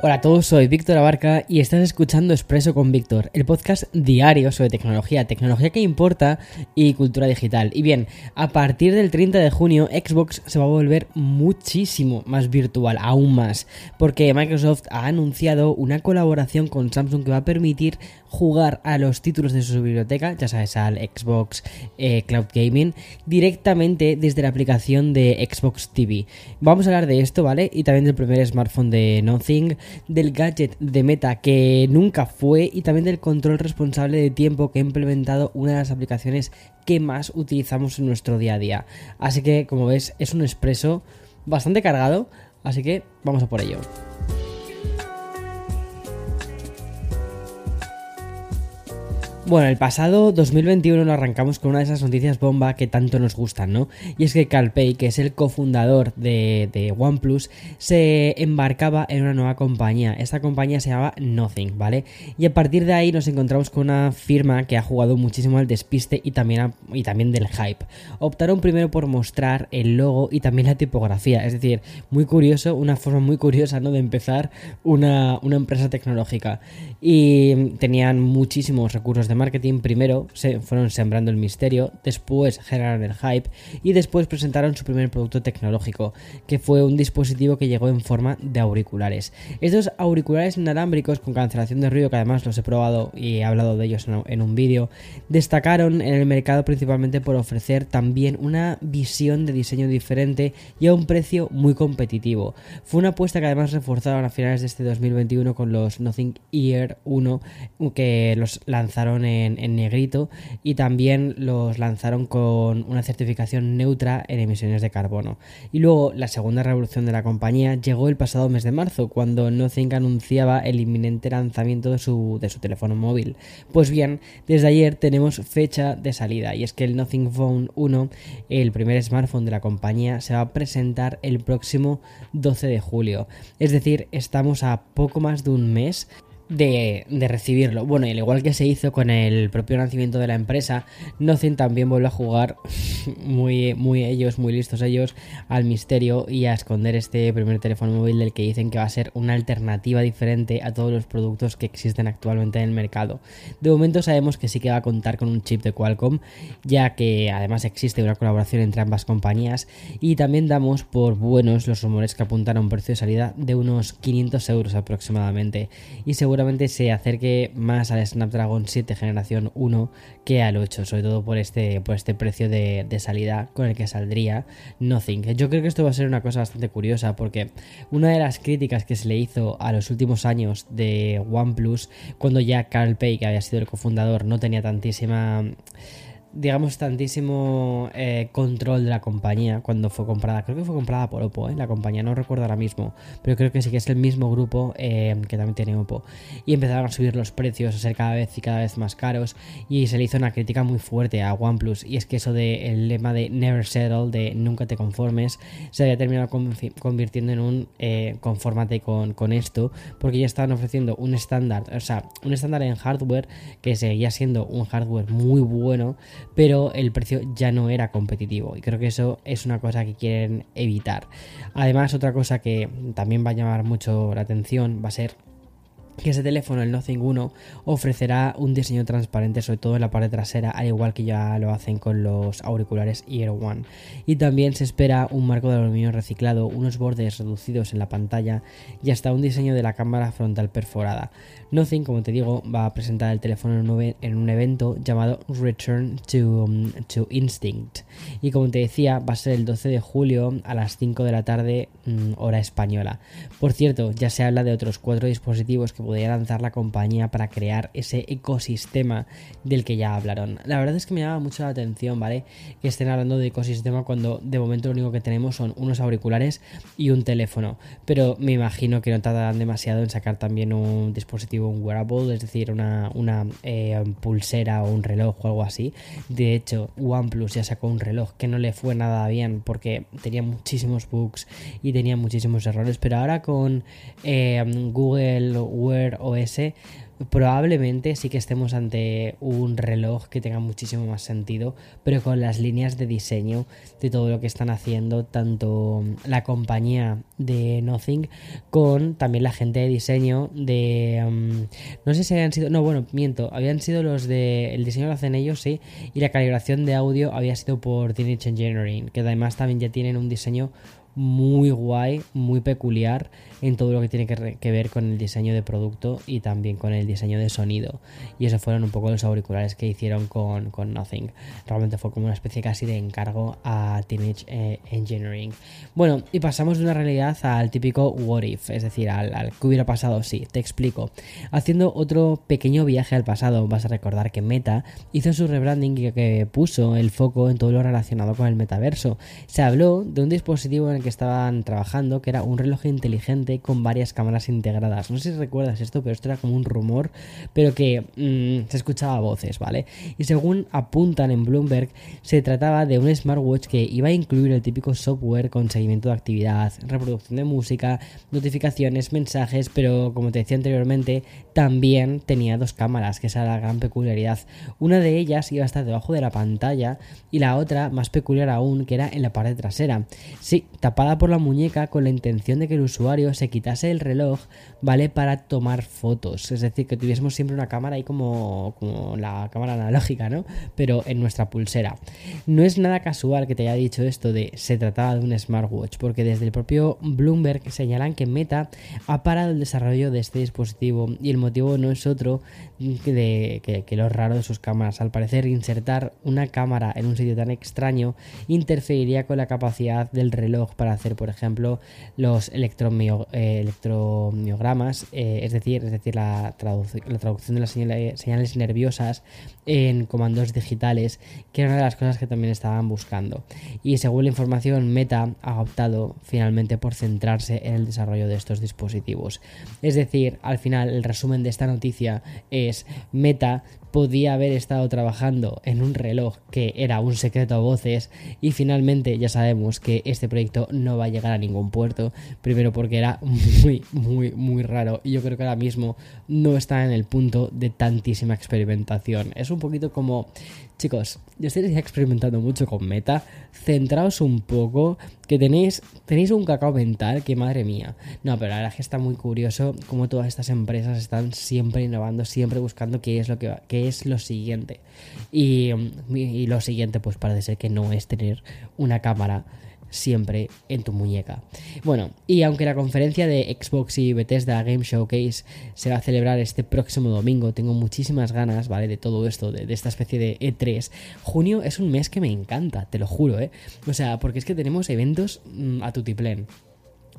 Hola a todos, soy Víctor Abarca y estás escuchando Expreso con Víctor, el podcast diario sobre tecnología, tecnología que importa y cultura digital. Y bien, a partir del 30 de junio Xbox se va a volver muchísimo más virtual, aún más, porque Microsoft ha anunciado una colaboración con Samsung que va a permitir jugar a los títulos de su biblioteca, ya sabes, al Xbox eh, Cloud Gaming, directamente desde la aplicación de Xbox TV. Vamos a hablar de esto, ¿vale? Y también del primer smartphone de Nothing del gadget de Meta que nunca fue y también del control responsable de tiempo que ha implementado una de las aplicaciones que más utilizamos en nuestro día a día. Así que, como ves, es un expreso bastante cargado, así que vamos a por ello. Bueno, el pasado 2021 lo arrancamos con una de esas noticias bomba que tanto nos gustan, ¿no? Y es que Carl Pei, que es el cofundador de, OnePlus, se embarcaba en una nueva compañía. Esta compañía se llama Nothing, ¿vale? Y a partir de ahí nos encontramos con una firma que ha jugado muchísimo al despiste y también, y también del hype. Optaron primero por mostrar el logo y también la tipografía, es decir, muy curioso, una forma muy curiosa, ¿no? De empezar una, una empresa tecnológica. Y tenían muchísimos recursos de marketing primero se fueron sembrando el misterio, después generaron el hype y después presentaron su primer producto tecnológico, que fue un dispositivo que llegó en forma de auriculares. Estos auriculares inalámbricos con cancelación de ruido, que además los he probado y he hablado de ellos en un vídeo, destacaron en el mercado principalmente por ofrecer también una visión de diseño diferente y a un precio muy competitivo. Fue una apuesta que además reforzaron a finales de este 2021 con los Nothing Ear 1 que los lanzaron en, negrito y también los lanzaron con una certificación neutra en emisiones de carbono. Y luego la segunda revolución de la compañía llegó el pasado mes de marzo, cuando Nothing anunciaba el inminente lanzamiento de su, de su teléfono móvil. Pues bien, desde ayer tenemos fecha de salida y es que el Nothing Phone 1, el primer smartphone de la compañía, se va a presentar el próximo 12 de julio. Es decir, estamos a poco más de un mes de, recibirlo. Bueno, y al igual que se hizo con el propio nacimiento de la empresa, Nothing también vuelve a jugar muy, muy ellos, muy listos ellos, al misterio y a esconder este primer teléfono móvil del que dicen que va a ser una alternativa diferente a todos los productos que existen actualmente en el mercado. De momento sabemos que sí que va a contar con un chip de Qualcomm, ya que además existe una colaboración entre ambas compañías y también damos por buenos los rumores que apuntan a un precio de salida de unos 500 euros aproximadamente y seguro seguramente se acerque más al Snapdragon 7 generación 1 que al 8, sobre todo por este, por este precio de, salida con el que saldría Nothing. Yo creo que esto va a ser una cosa bastante curiosa porque una de las críticas que se le hizo a los últimos años de OnePlus, cuando ya Carl Pei, que había sido el cofundador, no tenía tantísima digamos, tantísimo eh, control de la compañía cuando fue comprada. Creo que fue comprada por Oppo, ¿eh? la compañía, no recuerdo ahora mismo, pero creo que sí que es el mismo grupo eh, que también tiene Oppo. Y empezaron a subir los precios, a ser cada vez y cada vez más caros, y se le hizo una crítica muy fuerte a OnePlus. Y es que eso del lema de never settle, de nunca te conformes, se había terminado convirtiendo en un eh, confórmate con, con esto, porque ya estaban ofreciendo un estándar, o sea, un estándar en hardware que seguía siendo un hardware muy bueno pero el precio ya no era competitivo y creo que eso es una cosa que quieren evitar. Además, otra cosa que también va a llamar mucho la atención va a ser que ese teléfono, el Nothing 1, ofrecerá un diseño transparente, sobre todo en la parte trasera, al igual que ya lo hacen con los auriculares Ear One. Y también se espera un marco de aluminio reciclado, unos bordes reducidos en la pantalla y hasta un diseño de la cámara frontal perforada. Nothing, como te digo, va a presentar el teléfono en un evento llamado Return to, um, to Instinct. Y como te decía, va a ser el 12 de julio a las 5 de la tarde, mm, hora española. Por cierto, ya se habla de otros cuatro dispositivos que podría lanzar la compañía para crear ese ecosistema del que ya hablaron. La verdad es que me llama mucho la atención, ¿vale? Que estén hablando de ecosistema cuando de momento lo único que tenemos son unos auriculares y un teléfono. Pero me imagino que no tardarán demasiado en sacar también un dispositivo, un wearable, es decir, una, una eh, pulsera o un reloj o algo así. De hecho, OnePlus ya sacó un reloj que no le fue nada bien porque tenía muchísimos bugs y tenía muchísimos errores. Pero ahora con eh, Google Wear Wear OS, probablemente sí que estemos ante un reloj que tenga muchísimo más sentido, pero con las líneas de diseño de todo lo que están haciendo, tanto la compañía de Nothing con también la gente de diseño de... Um, no sé si habían sido... No, bueno, miento, habían sido los de... El diseño lo hacen ellos, sí, y la calibración de audio había sido por Teenage Engineering, que además también ya tienen un diseño muy guay, muy peculiar en todo lo que tiene que, ver con el diseño de producto y también con el diseño de sonido. Y eso fueron un poco los auriculares que hicieron con, Nothing. Realmente fue como una especie casi de encargo a Teenage eh, Engineering. Bueno, y pasamos de una realidad al típico what if, es decir, al, al que hubiera pasado, sí, te explico. Haciendo otro pequeño viaje al pasado, vas a recordar que Meta hizo su rebranding y que puso el foco en todo lo relacionado con el metaverso. Se habló de un dispositivo en el que estaban trabajando, que era un reloj inteligente con varias cámaras integradas. No sé si recuerdas esto, pero esto era como un rumor, pero que mm, se escuchaba voces, ¿vale? Y según apuntan en Bloomberg, se trataba de un smartwatch que iba a incluir el típico software con seguimiento de actividad, reproducción de música, notificaciones, mensajes, pero como te decía anteriormente, también tenía dos cámaras, que esa era la gran peculiaridad. Una de ellas iba a estar debajo de la pantalla y la otra, más peculiar aún, que era en la parte trasera. Sí, tapada por la muñeca con la intención de que el usuario se quitase el reloj, ¿vale? Para tomar fotos. Es decir, que tuviésemos siempre una cámara ahí como, como la cámara analógica, ¿no? Pero en nuestra pulsera. No es nada casual que te haya dicho esto de se trataba de un smartwatch, porque desde el propio Bloomberg señalan que Meta ha parado el desarrollo de este dispositivo y el motivo no es otro de, que, que lo raro de sus cámaras. Al parecer, insertar una cámara en un sitio tan extraño interferiría con la capacidad del reloj para hacer, por ejemplo, los eh, electromiogramas, eh, es decir, es decir la, la traducción de las señales, nerviosas en comandos digitales, que era una de las cosas que también estaban buscando. Y según la información, Meta ha optado finalmente por centrarse en el desarrollo de estos dispositivos. Es decir, al final, el resumen de esta noticia es Meta podía haber estado trabajando en un reloj que era un secreto a voces y finalmente ya sabemos que este proyecto no va a llegar a ningún puerto, primero porque era muy, muy, muy raro y yo creo que ahora mismo no está en el punto de tantísima experimentación. Es un poquito como Chicos, yo estoy experimentando mucho con Meta. Centraos un poco, que tenéis, tenéis un cacao mental que madre mía. No, pero la verdad es que está muy curioso cómo todas estas empresas están siempre innovando, siempre buscando qué es lo que qué es lo siguiente. Y lo siguiente, pues parece ser que no es tener una cámara siempre en tu muñeca. Bueno, y aunque la conferencia de Xbox y Bethesda Game Showcase se va a celebrar este próximo domingo, tengo muchísimas ganas, ¿vale? De todo esto, de, esta especie de E3. Junio es un mes que me encanta, te lo juro, ¿eh? O sea, porque es que tenemos eventos mm, a tutiplén.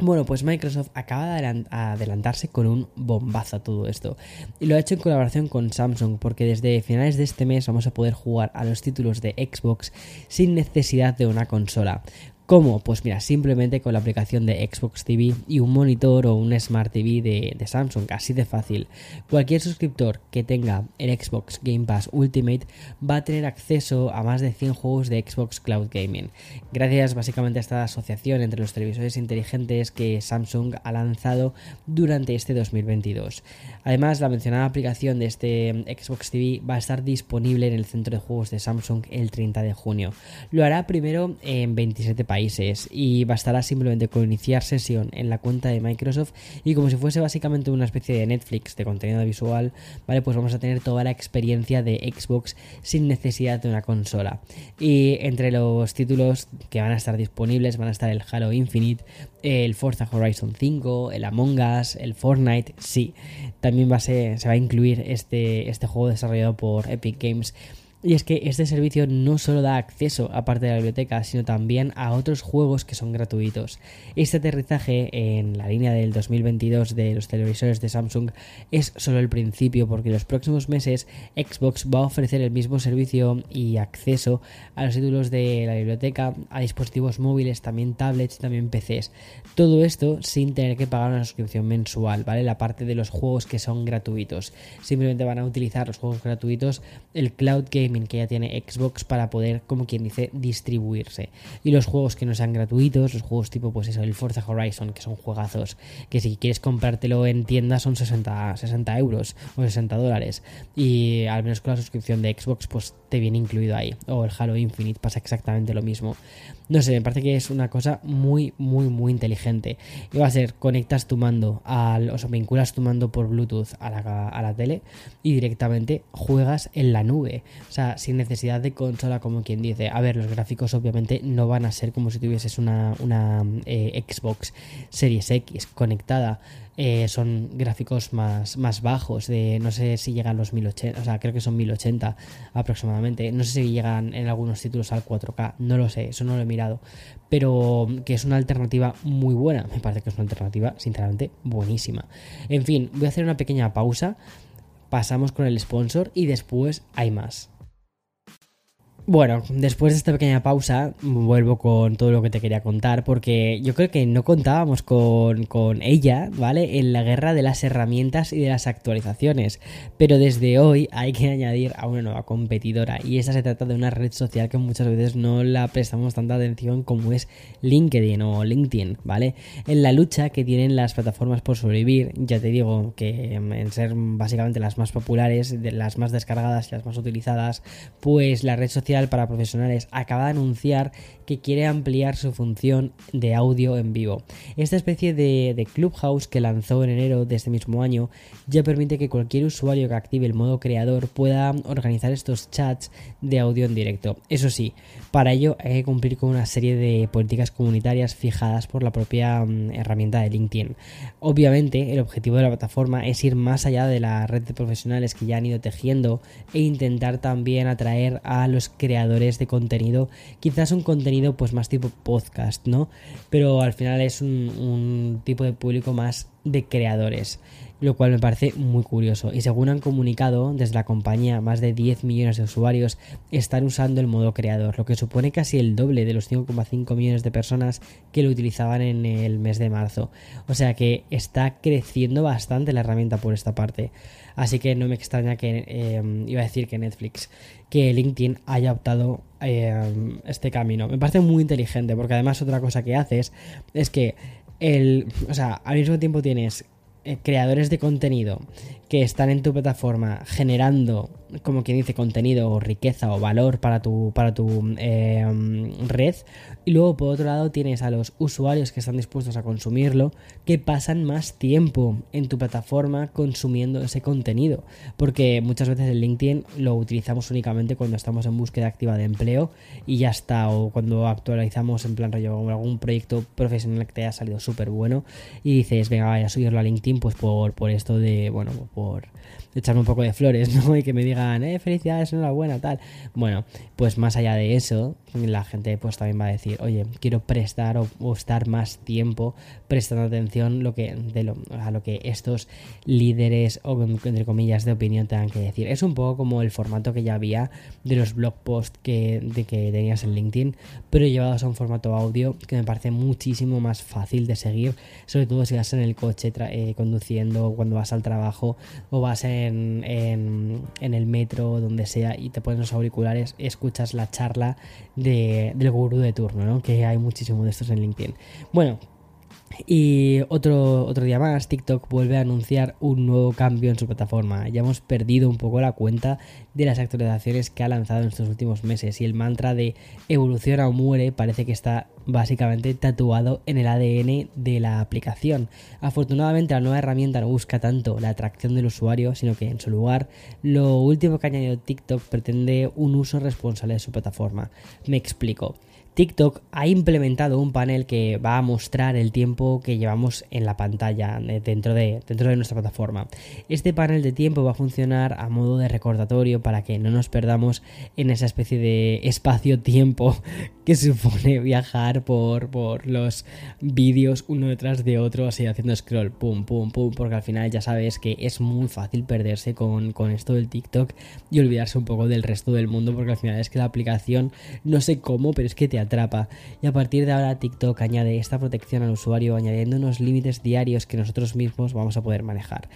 Bueno, pues Microsoft acaba de adelantarse con un bombazo a todo esto. Y lo ha hecho en colaboración con Samsung, porque desde finales de este mes vamos a poder jugar a los títulos de Xbox sin necesidad de una consola. ¿Cómo? Pues mira, simplemente con la aplicación de Xbox TV y un monitor o un Smart TV de, Samsung, así de fácil. Cualquier suscriptor que tenga el Xbox Game Pass Ultimate va a tener acceso a más de 100 juegos de Xbox Cloud Gaming, gracias básicamente a esta asociación entre los televisores inteligentes que Samsung ha lanzado durante este 2022. Además, la mencionada aplicación de este Xbox TV va a estar disponible en el centro de juegos de Samsung el 30 de junio. Lo hará primero en 27 países y bastará simplemente con iniciar sesión en la cuenta de Microsoft y como si fuese básicamente una especie de Netflix de contenido visual, ¿vale? Pues vamos a tener toda la experiencia de Xbox sin necesidad de una consola. Y entre los títulos que van a estar disponibles van a estar el Halo Infinite, el Forza Horizon 5, el Among Us, el Fortnite, sí. También va a se va a incluir este, este juego desarrollado por Epic Games y es que este servicio no solo da acceso a parte de la biblioteca, sino también a otros juegos que son gratuitos. Este aterrizaje en la línea del 2022 de los televisores de Samsung es solo el principio porque en los próximos meses Xbox va a ofrecer el mismo servicio y acceso a los títulos de la biblioteca, a dispositivos móviles, también tablets y también PCs. Todo esto sin tener que pagar una suscripción mensual, ¿vale? La parte de los juegos que son gratuitos. Simplemente van a utilizar los juegos gratuitos, el Cloud Game que ya tiene Xbox para poder, como quien dice, distribuirse. Y los juegos que no sean gratuitos, los juegos tipo, pues eso, el Forza Horizon, que son juegazos, que si quieres comprártelo en tienda son 60, 60 euros o 60 dólares. Y al menos con la suscripción de Xbox, pues te viene incluido ahí. O el Halo Infinite pasa exactamente lo mismo. No sé, me parece que es una cosa muy, muy, muy inteligente. Y va a ser, conectas tu mando, al, o sea, vinculas tu mando por Bluetooth a la, a la tele y directamente juegas en la nube. O sea, sin necesidad de consola, como quien dice. A ver, los gráficos obviamente no van a ser como si tuvieses una, una eh, Xbox Series X conectada eh, son gráficos más, más bajos, de no sé si llegan los 1080, o sea, creo que son 1080 aproximadamente. No sé si llegan en algunos títulos al 4K, no lo sé, eso no lo he mirado. Pero que es una alternativa muy buena, me parece que es una alternativa, sinceramente, buenísima. En fin, voy a hacer una pequeña pausa, pasamos con el sponsor y después hay más. Bueno, después de esta pequeña pausa, vuelvo con todo lo que te quería contar, porque yo creo que no contábamos con, con, ella, ¿vale? En la guerra de las herramientas y de las actualizaciones. Pero desde hoy hay que añadir a una nueva competidora, y esa se trata de una red social que muchas veces no la prestamos tanta atención como es LinkedIn o LinkedIn, ¿vale? En la lucha que tienen las plataformas por sobrevivir, ya te digo que en ser básicamente las más populares, las más descargadas y las más utilizadas, pues la red social para profesionales acaba de anunciar que quiere ampliar su función de audio en vivo. Esta especie de, de, Clubhouse que lanzó en enero de este mismo año ya permite que cualquier usuario que active el modo creador pueda organizar estos chats de audio en directo. Eso sí, para ello hay que cumplir con una serie de políticas comunitarias fijadas por la propia um, herramienta de LinkedIn. Obviamente, el objetivo de la plataforma es ir más allá de la red de profesionales que ya han ido tejiendo e intentar también atraer a los creadores creadores de contenido, quizás un contenido pues más tipo podcast, ¿no? Pero al final es un, un tipo de público más de creadores lo cual me parece muy curioso. Y según han comunicado desde la compañía, más de 10 millones de usuarios están usando el modo creador, lo que supone casi el doble de los 5,5 millones de personas que lo utilizaban en el mes de marzo. O sea que está creciendo bastante la herramienta por esta parte. Así que no me extraña que, eh, iba a decir que Netflix, que LinkedIn haya optado eh, este camino. Me parece muy inteligente porque además otra cosa que haces es que el, o sea, al mismo tiempo tienes eh, creadores de contenido que están en tu plataforma generando, como quien dice, contenido o riqueza o valor para tu, para tu em, red. Y luego, por otro lado, tienes a los usuarios que están dispuestos a consumirlo, que pasan más tiempo en tu plataforma consumiendo ese contenido. Porque muchas veces el LinkedIn lo utilizamos únicamente cuando estamos en búsqueda activa de empleo y ya está. O cuando actualizamos en plan rollo algún proyecto profesional que te haya salido súper bueno y dices, venga, vaya a subirlo a LinkedIn, pues por, por esto de, bueno, por echarme un poco de flores, ¿no? Y que me digan, eh, felicidades, enhorabuena, tal. Bueno, pues más allá de eso, la gente pues también va a decir, oye, quiero prestar o, estar más tiempo prestando atención lo que, a lo que estos líderes o entre comillas de opinión tengan que decir. Es un poco como el formato que ya había de los blog posts que, de que tenías en LinkedIn, pero llevados a un formato audio que me parece muchísimo más fácil de seguir, sobre todo si vas en el coche eh, conduciendo, cuando vas al trabajo o vas en, en, el metro, donde sea, y te pones los auriculares, escuchas la charla de, del gurú de turno, ¿no? Que hay muchísimo de estos en LinkedIn. Bueno, y otro, otro día más, TikTok vuelve a anunciar un nuevo cambio en su plataforma. Ya hemos perdido un poco la cuenta de las actualizaciones que ha lanzado en estos últimos meses y el mantra de evoluciona o muere parece que está básicamente tatuado en el ADN de la aplicación. Afortunadamente la nueva herramienta no busca tanto la atracción del usuario, sino que en su lugar lo último que ha añadido TikTok pretende un uso responsable de su plataforma. Me explico. TikTok ha implementado un panel que va a mostrar el tiempo que llevamos en la pantalla dentro de, dentro de nuestra plataforma. Este panel de tiempo va a funcionar a modo de recordatorio para que no nos perdamos en esa especie de espacio-tiempo que supone viajar por, por los vídeos uno detrás de otro, así haciendo scroll, pum, pum, pum, porque al final ya sabes que es muy fácil perderse con, con esto del TikTok y olvidarse un poco del resto del mundo, porque al final es que la aplicación, no sé cómo, pero es que te atrapa. Y a partir de ahora TikTok añade esta protección al usuario añadiendo unos límites diarios que nosotros mismos vamos a poder manejar.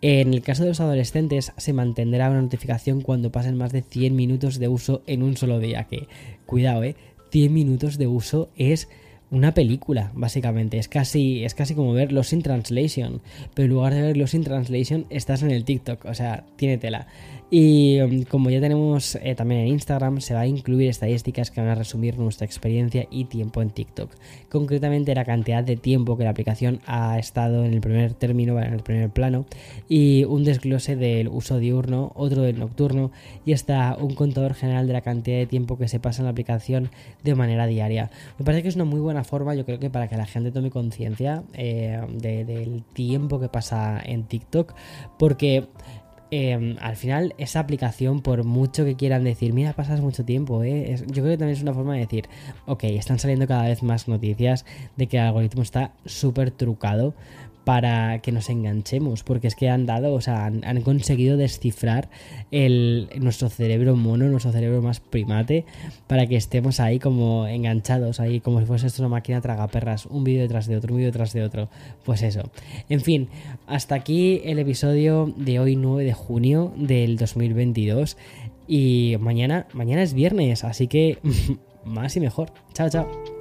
En el caso de los adolescentes se mantendrá una notificación cuando pasen más de 100 minutos de uso en un solo día, que cuidado, eh, 100 minutos de uso es una película, básicamente. Es casi, es casi como ver Los in Translation. Pero en lugar de ver Los in Translation, estás en el TikTok. O sea, tiene tela. Y um, como ya tenemos eh, también en Instagram, se va a incluir estadísticas que van a resumir nuestra experiencia y tiempo en TikTok. Concretamente la cantidad de tiempo que la aplicación ha estado en el primer término, en el primer plano, y un desglose del uso diurno, otro del nocturno, y hasta un contador general de la cantidad de tiempo que se pasa en la aplicación de manera diaria. Me parece que es una muy buena forma, yo creo que para que la gente tome conciencia eh, del tiempo que pasa en TikTok, porque Em, al final esa aplicación, por mucho que quieran decir, mira, pasas mucho tiempo, ¿eh? yo creo que también es una forma de decir, ok, están saliendo cada vez más noticias de que el algoritmo está súper trucado para que nos enganchemos, porque es que han dado, o sea, han, conseguido descifrar el, nuestro cerebro mono, nuestro cerebro más primate, para que estemos ahí como enganchados, ahí como si fuese esto una máquina tragaperras, un vídeo detrás de otro, un vídeo detrás de otro, pues eso. En fin, hasta aquí el episodio de hoy 9 de junio del 2022 y mañana, mañana es viernes, así que más y mejor. Chao, chao.